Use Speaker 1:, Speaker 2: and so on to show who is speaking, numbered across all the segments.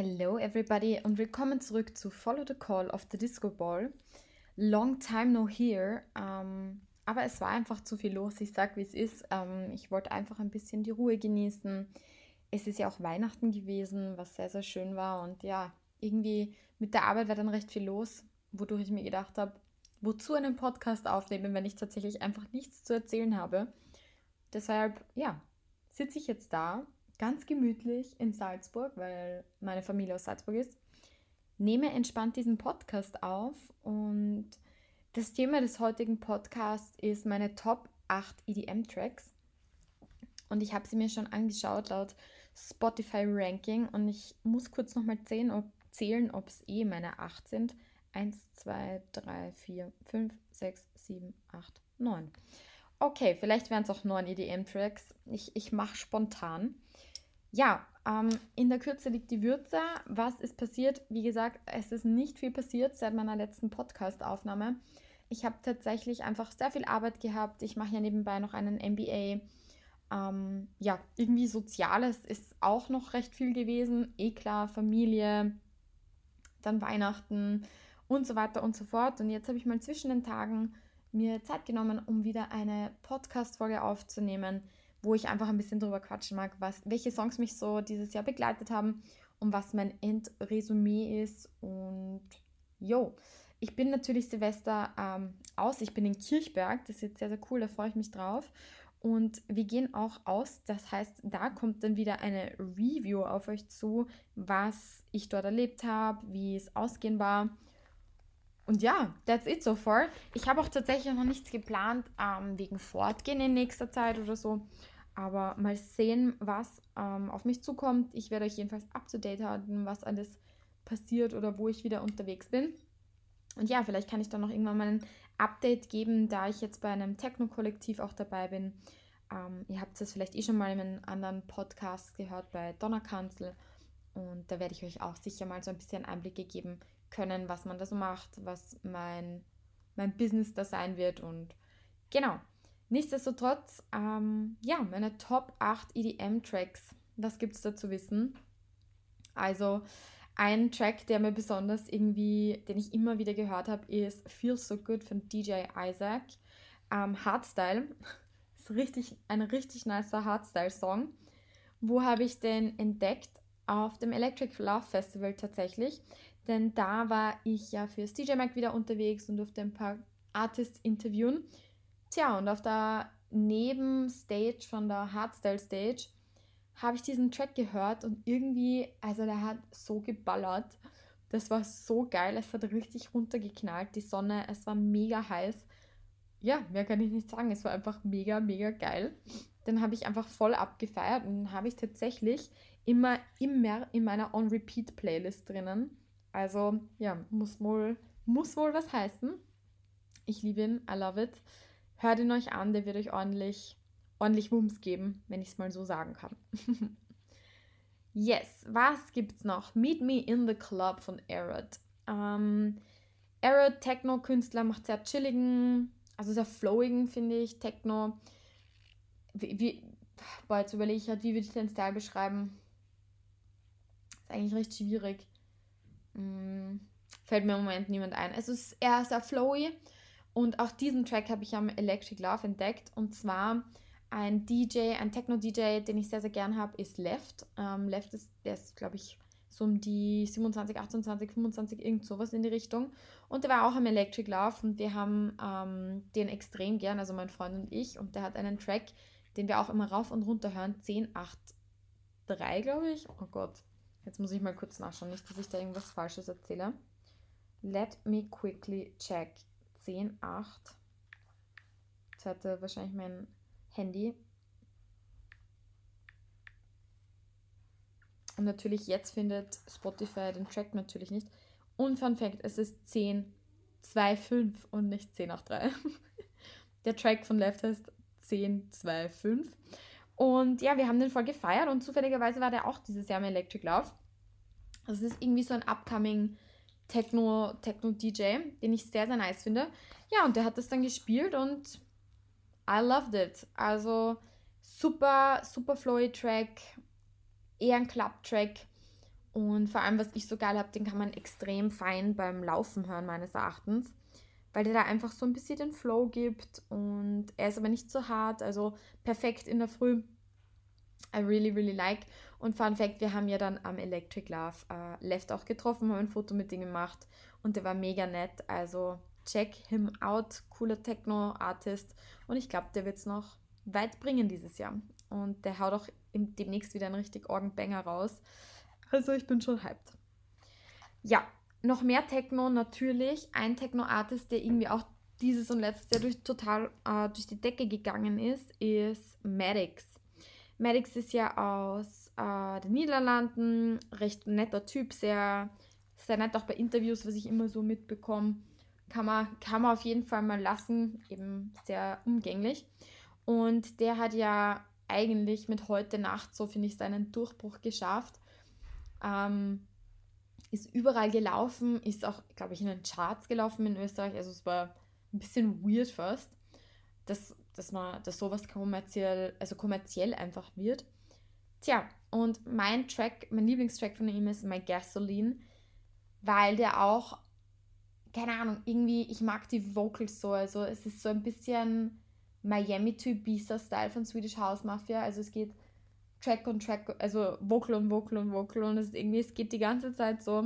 Speaker 1: Hello everybody und willkommen zurück zu Follow the Call of the Disco Ball. Long time no here, ähm, aber es war einfach zu viel los. Ich sag, wie es ist. Ähm, ich wollte einfach ein bisschen die Ruhe genießen. Es ist ja auch Weihnachten gewesen, was sehr, sehr schön war. Und ja, irgendwie mit der Arbeit war dann recht viel los, wodurch ich mir gedacht habe, wozu einen Podcast aufnehmen, wenn ich tatsächlich einfach nichts zu erzählen habe. Deshalb, ja, sitze ich jetzt da ganz gemütlich in Salzburg, weil meine Familie aus Salzburg ist, nehme entspannt diesen Podcast auf und das Thema des heutigen Podcasts ist meine Top 8 EDM-Tracks. Und ich habe sie mir schon angeschaut laut Spotify Ranking und ich muss kurz nochmal zählen, ob zählen, ob es eh meine 8 sind. 1, 2, 3, 4, 5, 6, 7, 8, 9. Okay, vielleicht wären es auch 9 EDM-Tracks. Ich, ich mache spontan. Ja, ähm, in der Kürze liegt die Würze. Was ist passiert? Wie gesagt, es ist nicht viel passiert seit meiner letzten Podcast-Aufnahme. Ich habe tatsächlich einfach sehr viel Arbeit gehabt. Ich mache ja nebenbei noch einen MBA. Ähm, ja, irgendwie Soziales ist auch noch recht viel gewesen. Eh klar, Familie, dann Weihnachten und so weiter und so fort. Und jetzt habe ich mal zwischen den Tagen mir Zeit genommen, um wieder eine Podcast-Folge aufzunehmen wo ich einfach ein bisschen drüber quatschen mag, was, welche Songs mich so dieses Jahr begleitet haben und was mein Endresümee ist. Und jo, ich bin natürlich Silvester ähm, aus. Ich bin in Kirchberg. Das ist jetzt sehr, sehr cool. Da freue ich mich drauf. Und wir gehen auch aus. Das heißt, da kommt dann wieder eine Review auf euch zu, was ich dort erlebt habe, wie es ausgehen war. Und ja, that's it so far. Ich habe auch tatsächlich noch nichts geplant ähm, wegen Fortgehen in nächster Zeit oder so. Aber mal sehen, was ähm, auf mich zukommt. Ich werde euch jedenfalls up to date halten, was alles passiert oder wo ich wieder unterwegs bin. Und ja, vielleicht kann ich dann noch irgendwann mal ein Update geben, da ich jetzt bei einem Techno-Kollektiv auch dabei bin. Ähm, ihr habt es vielleicht eh schon mal in einem anderen Podcast gehört bei Donnerkanzel. Und da werde ich euch auch sicher mal so ein bisschen Einblicke geben, können, was man da so macht, was mein, mein Business da sein wird. Und genau. Nichtsdestotrotz, ähm, ja, meine Top 8 EDM-Tracks. Was gibt es da zu wissen? Also, ein Track, der mir besonders irgendwie, den ich immer wieder gehört habe, ist Feel So Good von DJ Isaac. Ähm, Hardstyle. ist richtig, ein richtig nicer Hardstyle-Song. Wo habe ich den entdeckt? Auf dem Electric Love Festival tatsächlich. Denn da war ich ja fürs DJ Mag wieder unterwegs und durfte ein paar Artists interviewen. Tja, und auf der Nebenstage von der Hardstyle Stage habe ich diesen Track gehört und irgendwie, also der hat so geballert. Das war so geil, es hat richtig runtergeknallt, die Sonne, es war mega heiß. Ja, mehr kann ich nicht sagen, es war einfach mega, mega geil. Dann habe ich einfach voll abgefeiert und habe ich tatsächlich immer, immer in meiner On-Repeat-Playlist drinnen. Also ja, muss wohl, muss wohl was heißen. Ich liebe ihn, I love it. Hört ihn euch an, der wird euch ordentlich, ordentlich Wumms geben, wenn ich es mal so sagen kann. yes, was gibt's noch? Meet Me in the Club von Arad. Ähm, Arad, Techno-Künstler, macht sehr chilligen, also sehr flowigen, finde ich, Techno. Wie, wie, boah, jetzt überlege ich halt, wie würde ich den Style beschreiben? Ist eigentlich recht schwierig. Hm, fällt mir im Moment niemand ein. Es ist eher sehr flowy und auch diesen Track habe ich am Electric Love entdeckt. Und zwar ein DJ, ein Techno-DJ, den ich sehr, sehr gern habe, ist Left. Ähm, Left ist, der ist, glaube ich, so um die 27, 28, 25, irgend sowas in die Richtung. Und der war auch am Electric Love und wir haben ähm, den extrem gern, also mein Freund und ich. Und der hat einen Track, den wir auch immer rauf und runter hören, 10, 8, 3, glaube ich. Oh Gott, jetzt muss ich mal kurz nachschauen, nicht, dass ich da irgendwas Falsches erzähle. Let me quickly check. 10, 8. Jetzt hatte wahrscheinlich mein Handy. Und natürlich jetzt findet Spotify den Track natürlich nicht. Und Fun Fact, es ist 10, 2, 5 und nicht 10, 8, 3. Der Track von Left heißt 10, 2, 5. Und ja, wir haben den voll gefeiert und zufälligerweise war der auch dieses Jahr im Electric Love. Es ist irgendwie so ein upcoming Techno, Techno-DJ, den ich sehr, sehr nice finde. Ja, und der hat das dann gespielt und I loved it. Also super, super flowy Track, eher ein Club-Track. Und vor allem, was ich so geil habe, den kann man extrem fein beim Laufen hören, meines Erachtens. Weil der da einfach so ein bisschen den Flow gibt und er ist aber nicht so hart, also perfekt in der Früh. I really, really like. Und Fun Fact, wir haben ja dann am Electric Love äh, Left auch getroffen, haben ein Foto mit ihm gemacht und der war mega nett. Also check him out, cooler Techno-Artist und ich glaube, der wird es noch weit bringen dieses Jahr. Und der haut auch demnächst wieder einen richtig Orgenbanger raus. Also ich bin schon hyped. Ja, noch mehr Techno natürlich. Ein Techno-Artist, der irgendwie auch dieses und letztes Jahr durch, total äh, durch die Decke gegangen ist, ist Maddox. Maddox ist ja aus äh, den Niederlanden, recht netter Typ, sehr, sehr nett auch bei Interviews, was ich immer so mitbekomme. Kann man, kann man auf jeden Fall mal lassen, eben sehr umgänglich. Und der hat ja eigentlich mit heute Nacht, so finde ich, seinen Durchbruch geschafft. Ähm, ist überall gelaufen, ist auch, glaube ich, in den Charts gelaufen in Österreich. Also es war ein bisschen weird fast, dass, dass man, dass sowas kommerziell, also kommerziell einfach wird. Tja, und mein Track, mein Lieblingstrack von ihm ist My Gasoline, weil der auch, keine Ahnung, irgendwie, ich mag die Vocals so. Also es ist so ein bisschen Miami to Ibiza-Style von Swedish House Mafia. Also es geht Track und Track, also Vocal und Vocal und Vocal und es irgendwie, es geht die ganze Zeit so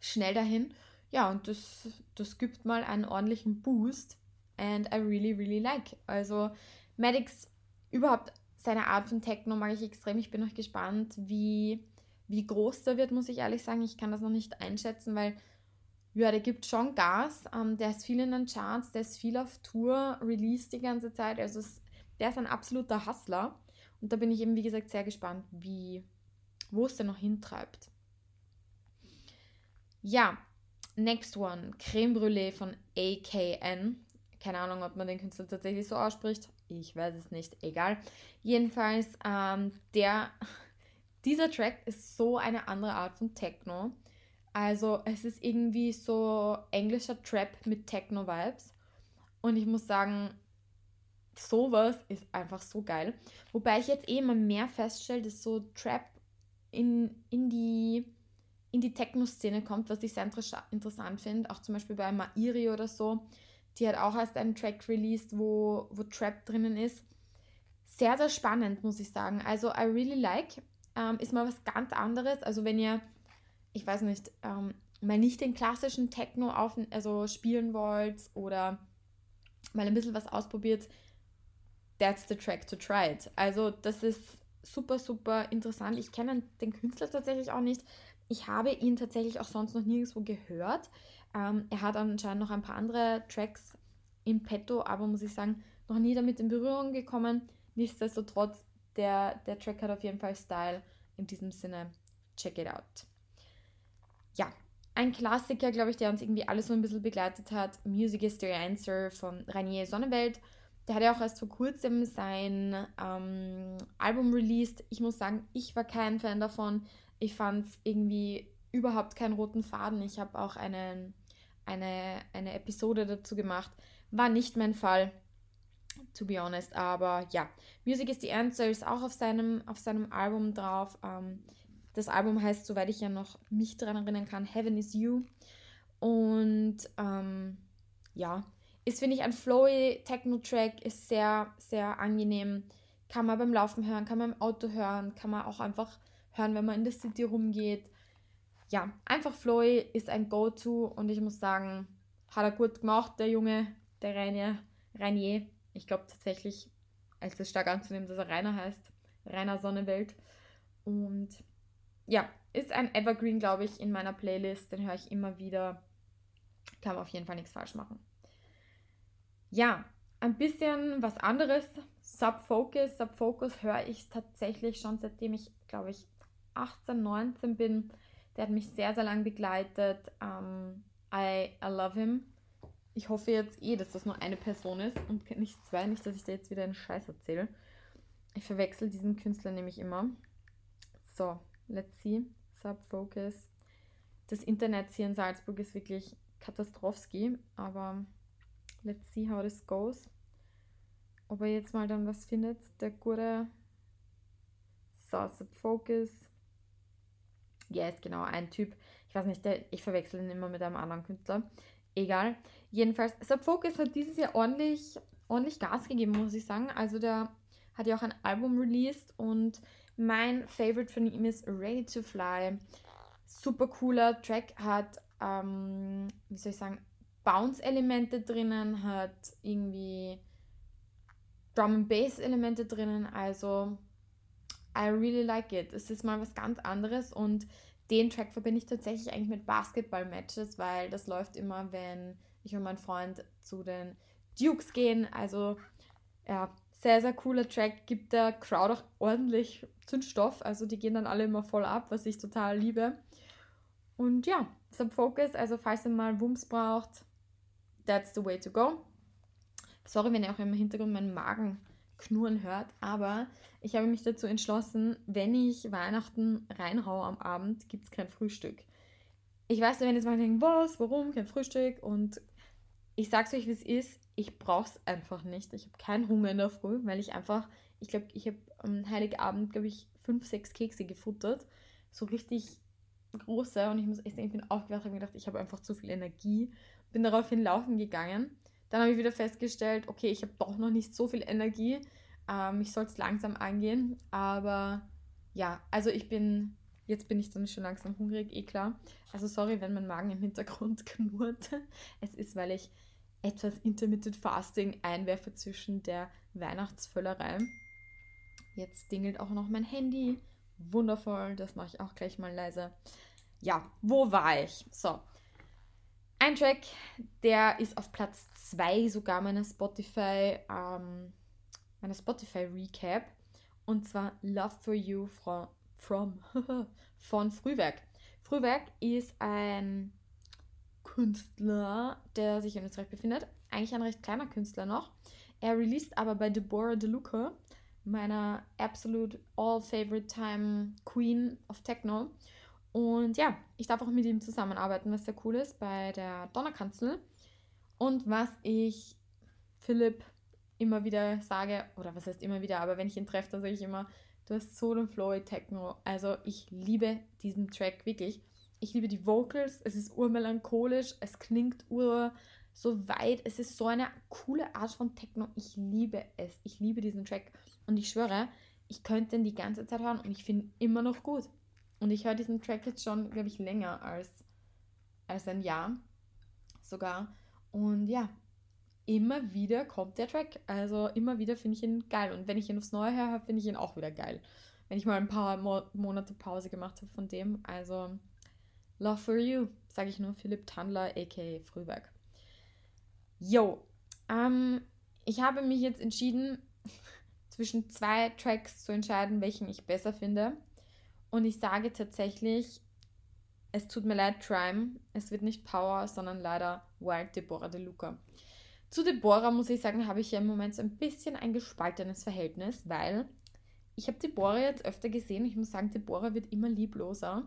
Speaker 1: schnell dahin. Ja, und das, das gibt mal einen ordentlichen Boost and I really, really like. Also Maddox, überhaupt seine Art von Techno mag ich extrem. Ich bin noch gespannt, wie, wie groß der wird, muss ich ehrlich sagen. Ich kann das noch nicht einschätzen, weil ja, der gibt schon Gas. Ähm, der ist viel in den Charts, der ist viel auf Tour, released die ganze Zeit. Also es, der ist ein absoluter Hustler. Und da bin ich eben, wie gesagt, sehr gespannt, wie, wo es denn noch hintreibt. Ja, next one. Creme Brûlée von AKN. Keine Ahnung, ob man den Künstler tatsächlich so ausspricht. Ich weiß es nicht. Egal. Jedenfalls, ähm, der, dieser Track ist so eine andere Art von Techno. Also es ist irgendwie so englischer Trap mit Techno-Vibes. Und ich muss sagen, sowas ist einfach so geil. Wobei ich jetzt eh immer mehr feststelle, dass so Trap in, in die, in die Techno-Szene kommt, was ich sehr interessant finde. Auch zum Beispiel bei Mairi oder so. Die hat auch erst einen Track released, wo, wo Trap drinnen ist. Sehr, sehr spannend, muss ich sagen. Also, I really like. Ähm, ist mal was ganz anderes. Also, wenn ihr ich weiß nicht, ähm, mal nicht den klassischen Techno auf, also spielen wollt oder mal ein bisschen was ausprobiert, that's the track to try it. Also das ist super, super interessant. Ich kenne den Künstler tatsächlich auch nicht. Ich habe ihn tatsächlich auch sonst noch nirgendwo gehört. Ähm, er hat anscheinend noch ein paar andere Tracks im Petto, aber muss ich sagen, noch nie damit in Berührung gekommen. Nichtsdestotrotz, der, der Track hat auf jeden Fall Style. In diesem Sinne, check it out ja, ein Klassiker, glaube ich, der uns irgendwie alle so ein bisschen begleitet hat. Music is the Answer von Rainier Sonnenwelt. Der hat ja auch erst vor kurzem sein ähm, Album released. Ich muss sagen, ich war kein Fan davon. Ich fand es irgendwie überhaupt keinen roten Faden. Ich habe auch eine, eine, eine Episode dazu gemacht. War nicht mein Fall, to be honest. Aber ja, Music is the Answer ist auch auf seinem, auf seinem Album drauf. Ähm, das Album heißt, soweit ich ja noch mich daran erinnern kann, Heaven is You. Und ähm, ja, ist, finde ich, ein flowy Techno-Track, ist sehr, sehr angenehm. Kann man beim Laufen hören, kann man im Auto hören, kann man auch einfach hören, wenn man in der City rumgeht. Ja, einfach flowy ist ein Go-To und ich muss sagen, hat er gut gemacht, der Junge, der Rainier. Rainier. Ich glaube tatsächlich, als es stark anzunehmen, dass er Rainer heißt. Rainer Sonnenwelt. Und ja, ist ein Evergreen, glaube ich, in meiner Playlist. Den höre ich immer wieder. Kann man auf jeden Fall nichts falsch machen. Ja, ein bisschen was anderes. Subfocus. Subfocus höre ich tatsächlich schon seitdem ich, glaube ich, 18, 19 bin. Der hat mich sehr, sehr lang begleitet. Um, I, I love him. Ich hoffe jetzt eh, dass das nur eine Person ist und nicht zwei. Nicht, dass ich da jetzt wieder einen Scheiß erzähle. Ich verwechsel diesen Künstler nämlich immer. So, let's see, Subfocus. Das Internet hier in Salzburg ist wirklich Katastrophski, aber let's see how this goes. Ob er jetzt mal dann was findet, der gute so, Subfocus. Yes, genau, ein Typ. Ich weiß nicht, der, ich verwechsel ihn immer mit einem anderen Künstler. Egal. Jedenfalls, Subfocus hat dieses Jahr ordentlich, ordentlich Gas gegeben, muss ich sagen. Also der hat ja auch ein Album released und mein Favorite von ihm ist Ready to Fly. Super cooler Track, hat, ähm, wie soll ich sagen, Bounce-Elemente drinnen, hat irgendwie Drum and Bass-Elemente drinnen. Also, I really like it. Es ist mal was ganz anderes und den Track verbinde ich tatsächlich eigentlich mit Basketball-Matches, weil das läuft immer, wenn ich und mein Freund zu den Dukes gehen. Also, ja, sehr, sehr cooler Track, gibt der Crowd auch ordentlich Zündstoff. Also, die gehen dann alle immer voll ab, was ich total liebe. Und ja, Subfocus, also falls ihr mal Wumms braucht, that's the way to go. Sorry, wenn ihr auch im Hintergrund meinen Magen knurren hört, aber ich habe mich dazu entschlossen, wenn ich Weihnachten reinhaue am Abend, gibt es kein Frühstück. Ich weiß, wenn jetzt mal denken, was, warum, kein Frühstück und ich sag's euch, wie es ist, ich brauch's einfach nicht. Ich habe keinen Hunger in der Früh, weil ich einfach, ich glaube, ich habe am Heiligabend, glaube ich, fünf, sechs Kekse gefuttert. So richtig große und ich muss echt sagen, ich bin aufgewacht und gedacht, ich habe einfach zu viel Energie. Bin daraufhin laufen gegangen. Dann habe ich wieder festgestellt, okay, ich habe doch noch nicht so viel Energie. Ähm, ich soll es langsam angehen. Aber ja, also ich bin, jetzt bin ich dann schon langsam hungrig, eh klar. Also sorry, wenn mein Magen im Hintergrund knurrt. Es ist, weil ich etwas Intermittent Fasting einwerfe zwischen der Weihnachtsvöllerei. Jetzt dingelt auch noch mein Handy. Wundervoll, das mache ich auch gleich mal leise. Ja, wo war ich? So. Ein Track, der ist auf Platz 2 sogar meiner Spotify, ähm, meiner Spotify Recap. Und zwar Love for You from, from von Frühwerk. Frühwerk ist ein Künstler, der sich in Österreich befindet. Eigentlich ein recht kleiner Künstler noch. Er released aber bei Deborah DeLuca meiner absolute all-favorite time Queen of Techno. Und ja, ich darf auch mit ihm zusammenarbeiten, was sehr cool ist bei der Donnerkanzel. Und was ich Philipp immer wieder sage, oder was heißt immer wieder, aber wenn ich ihn treffe, dann sage ich immer, du hast so den Flowy Techno. Also ich liebe diesen Track wirklich. Ich liebe die Vocals, es ist urmelancholisch, es klingt ur so weit, es ist so eine coole Art von Techno. Ich liebe es. Ich liebe diesen Track. Und ich schwöre, ich könnte ihn die ganze Zeit hören und ich finde ihn immer noch gut. Und ich höre diesen Track jetzt schon, glaube ich, länger als, als ein Jahr sogar. Und ja, immer wieder kommt der Track. Also immer wieder finde ich ihn geil. Und wenn ich ihn aufs Neue höre, finde ich ihn auch wieder geil. Wenn ich mal ein paar Mo Monate Pause gemacht habe von dem. Also Love for You, sage ich nur Philipp Tandler, aka Frühwerk. Yo, ähm, ich habe mich jetzt entschieden, zwischen zwei Tracks zu entscheiden, welchen ich besser finde. Und ich sage tatsächlich, es tut mir leid, Trime. Es wird nicht Power, sondern leider Wild Deborah De Luca. Zu Deborah muss ich sagen, habe ich ja im Moment so ein bisschen ein gespaltenes Verhältnis, weil ich habe Deborah jetzt öfter gesehen. Ich muss sagen, Deborah wird immer liebloser.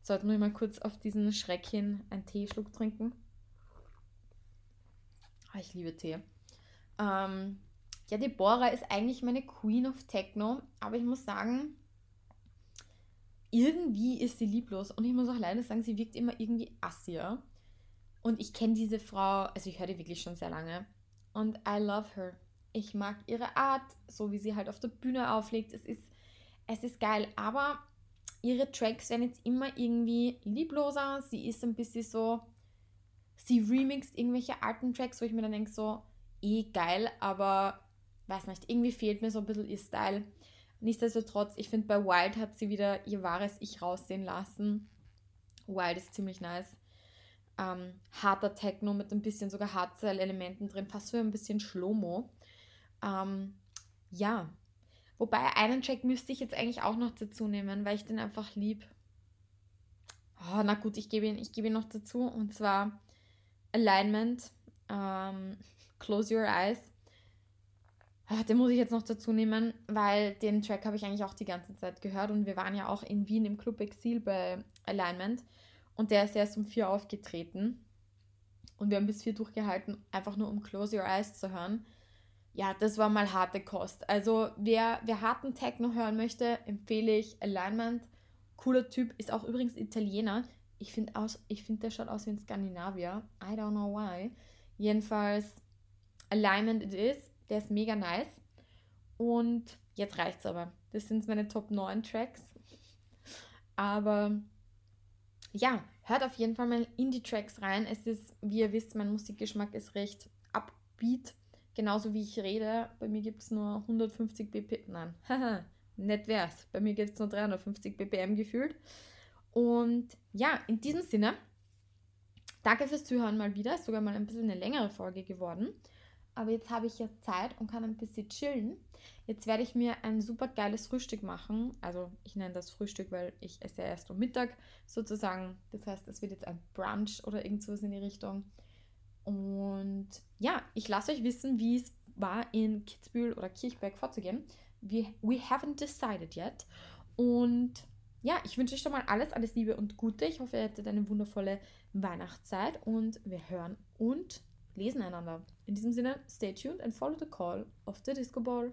Speaker 1: Sollten wir mal kurz auf diesen Schreck hin einen Teeschluck trinken. Oh, ich liebe Tee. Ähm, ja, Deborah ist eigentlich meine Queen of Techno, aber ich muss sagen, irgendwie ist sie lieblos und ich muss auch leider sagen, sie wirkt immer irgendwie assier. Und ich kenne diese Frau, also ich höre die wirklich schon sehr lange und I love her. Ich mag ihre Art, so wie sie halt auf der Bühne auflegt. Es ist, es ist geil, aber ihre Tracks werden jetzt immer irgendwie liebloser. Sie ist ein bisschen so, sie remixt irgendwelche alten Tracks, wo ich mir dann denke, so, eh geil, aber weiß nicht, irgendwie fehlt mir so ein bisschen ihr Style. Nichtsdestotrotz, ich finde, bei Wild hat sie wieder ihr wahres Ich raussehen lassen. Wild ist ziemlich nice. Ähm, harter Techno mit ein bisschen sogar Hardstyle-Elementen drin, fast so ein bisschen Schlomo. Ähm, ja. Wobei einen Track müsste ich jetzt eigentlich auch noch dazu nehmen, weil ich den einfach lieb. Oh, na gut, ich gebe ihn, gebe ihn noch dazu. Und zwar Alignment, ähm, Close Your Eyes. Ah, den muss ich jetzt noch dazu nehmen, weil den Track habe ich eigentlich auch die ganze Zeit gehört und wir waren ja auch in Wien im Club Exil bei Alignment und der ist erst um vier aufgetreten und wir haben bis vier durchgehalten, einfach nur um Close Your Eyes zu hören. Ja, das war mal harte Kost. Also wer, wer harten Techno hören möchte, empfehle ich Alignment. Cooler Typ, ist auch übrigens Italiener. Ich finde, find, der schaut aus wie ein Skandinavier. I don't know why. Jedenfalls, Alignment It Is. Der ist mega nice. Und jetzt reicht's aber. Das sind meine Top 9 Tracks. Aber ja, hört auf jeden Fall mal in die Tracks rein. Es ist, wie ihr wisst, mein Musikgeschmack ist recht upbeat. Genauso wie ich rede. Bei mir gibt es nur 150 BPM. Nein, haha, nett wär's. Bei mir gibt es nur 350 BPM gefühlt. Und ja, in diesem Sinne, danke fürs Zuhören mal wieder. Ist sogar mal ein bisschen eine längere Folge geworden. Aber jetzt habe ich ja Zeit und kann ein bisschen chillen. Jetzt werde ich mir ein super geiles Frühstück machen. Also ich nenne das Frühstück, weil ich esse erst um Mittag sozusagen. Das heißt, es wird jetzt ein Brunch oder irgendwas in die Richtung. Und ja, ich lasse euch wissen, wie es war, in Kitzbühel oder Kirchberg vorzugehen. We, we haven't decided yet. Und ja, ich wünsche euch schon mal alles, alles Liebe und Gute. Ich hoffe, ihr hattet eine wundervolle Weihnachtszeit und wir hören und lesen einander. In diesem Sinne, stay tuned and follow the call of the Disco Ball.